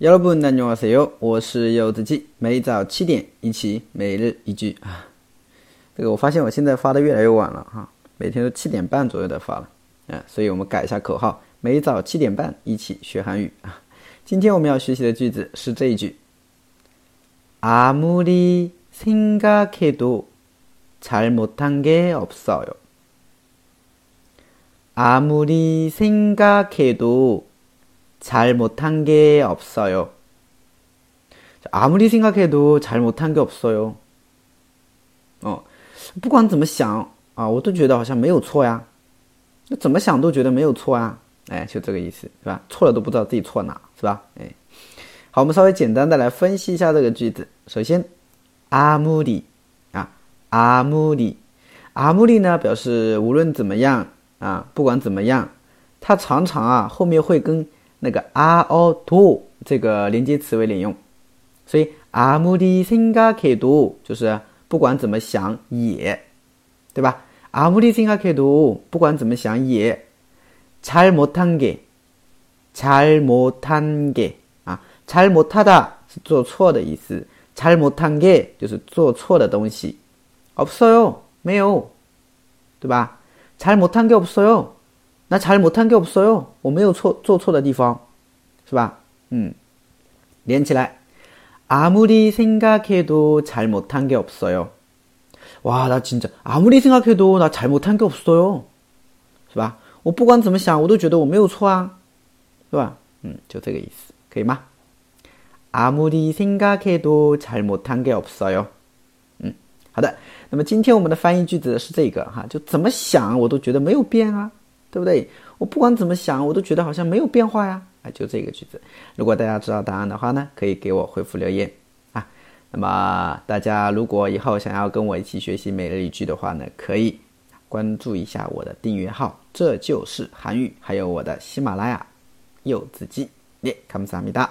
여러분 안녕하세요. 我是柚子鸡，每早七点一起每日一句啊。这个我发现我现在发的越来越晚了哈，每天都七点半左右的发了啊，所以我们改一下口号，每早七点半一起学韩语啊。今天我们要学习的句子是这一句：아무리생각해도잘못한게없어요。 아무리생각해도 잘못한게없어요아무리생각해도잘못한게없어요哦，不管怎么想啊，我都觉得好像没有错呀。那怎么想都觉得没有错呀。哎，就这个意思，是吧？错了都不知道自己错哪，是吧？哎，好，我们稍微简单的来分析一下这个句子。首先，아무리啊，아무리아무리呢表示无论怎么样啊，不管怎么样，它常常啊后面会跟 那个아어도这个连接词为连用，所以아무리생각해도就是不管怎么想也，对吧？아무리생각해도不管怎么想也잘못한 게， 잘못한 게， 啊，잘못하다是做错的意思，잘못한게就是做错的东西，없어 요， 没有，对吧？잘못한게없어 요。 那잘못한게없어 요， 我没有错做错的地方，是吧？嗯，连起来，아무리생각해도잘못한게없어 요。 哇，那진짜아무리생각해도나잘못한게없어 요， 是吧？我不管怎么想，我都觉得我没有错啊，是吧？嗯，就这个意思，可以吗？아무리생각해도잘못한게없어 요。 嗯，好的。那么今天我们的翻译句子是这个哈，就怎么想我都觉得没有变啊。 对不对？我不管怎么想我都觉得好像没有变化呀。啊就这个句子。如果大家知道答案的话呢可以给我回复留言啊。那么大家如果以后想要跟我一起学习每日一句的话呢可以关注一下我的订阅号这就是韩语还有我的喜马拉雅柚子鸡。练科目三密达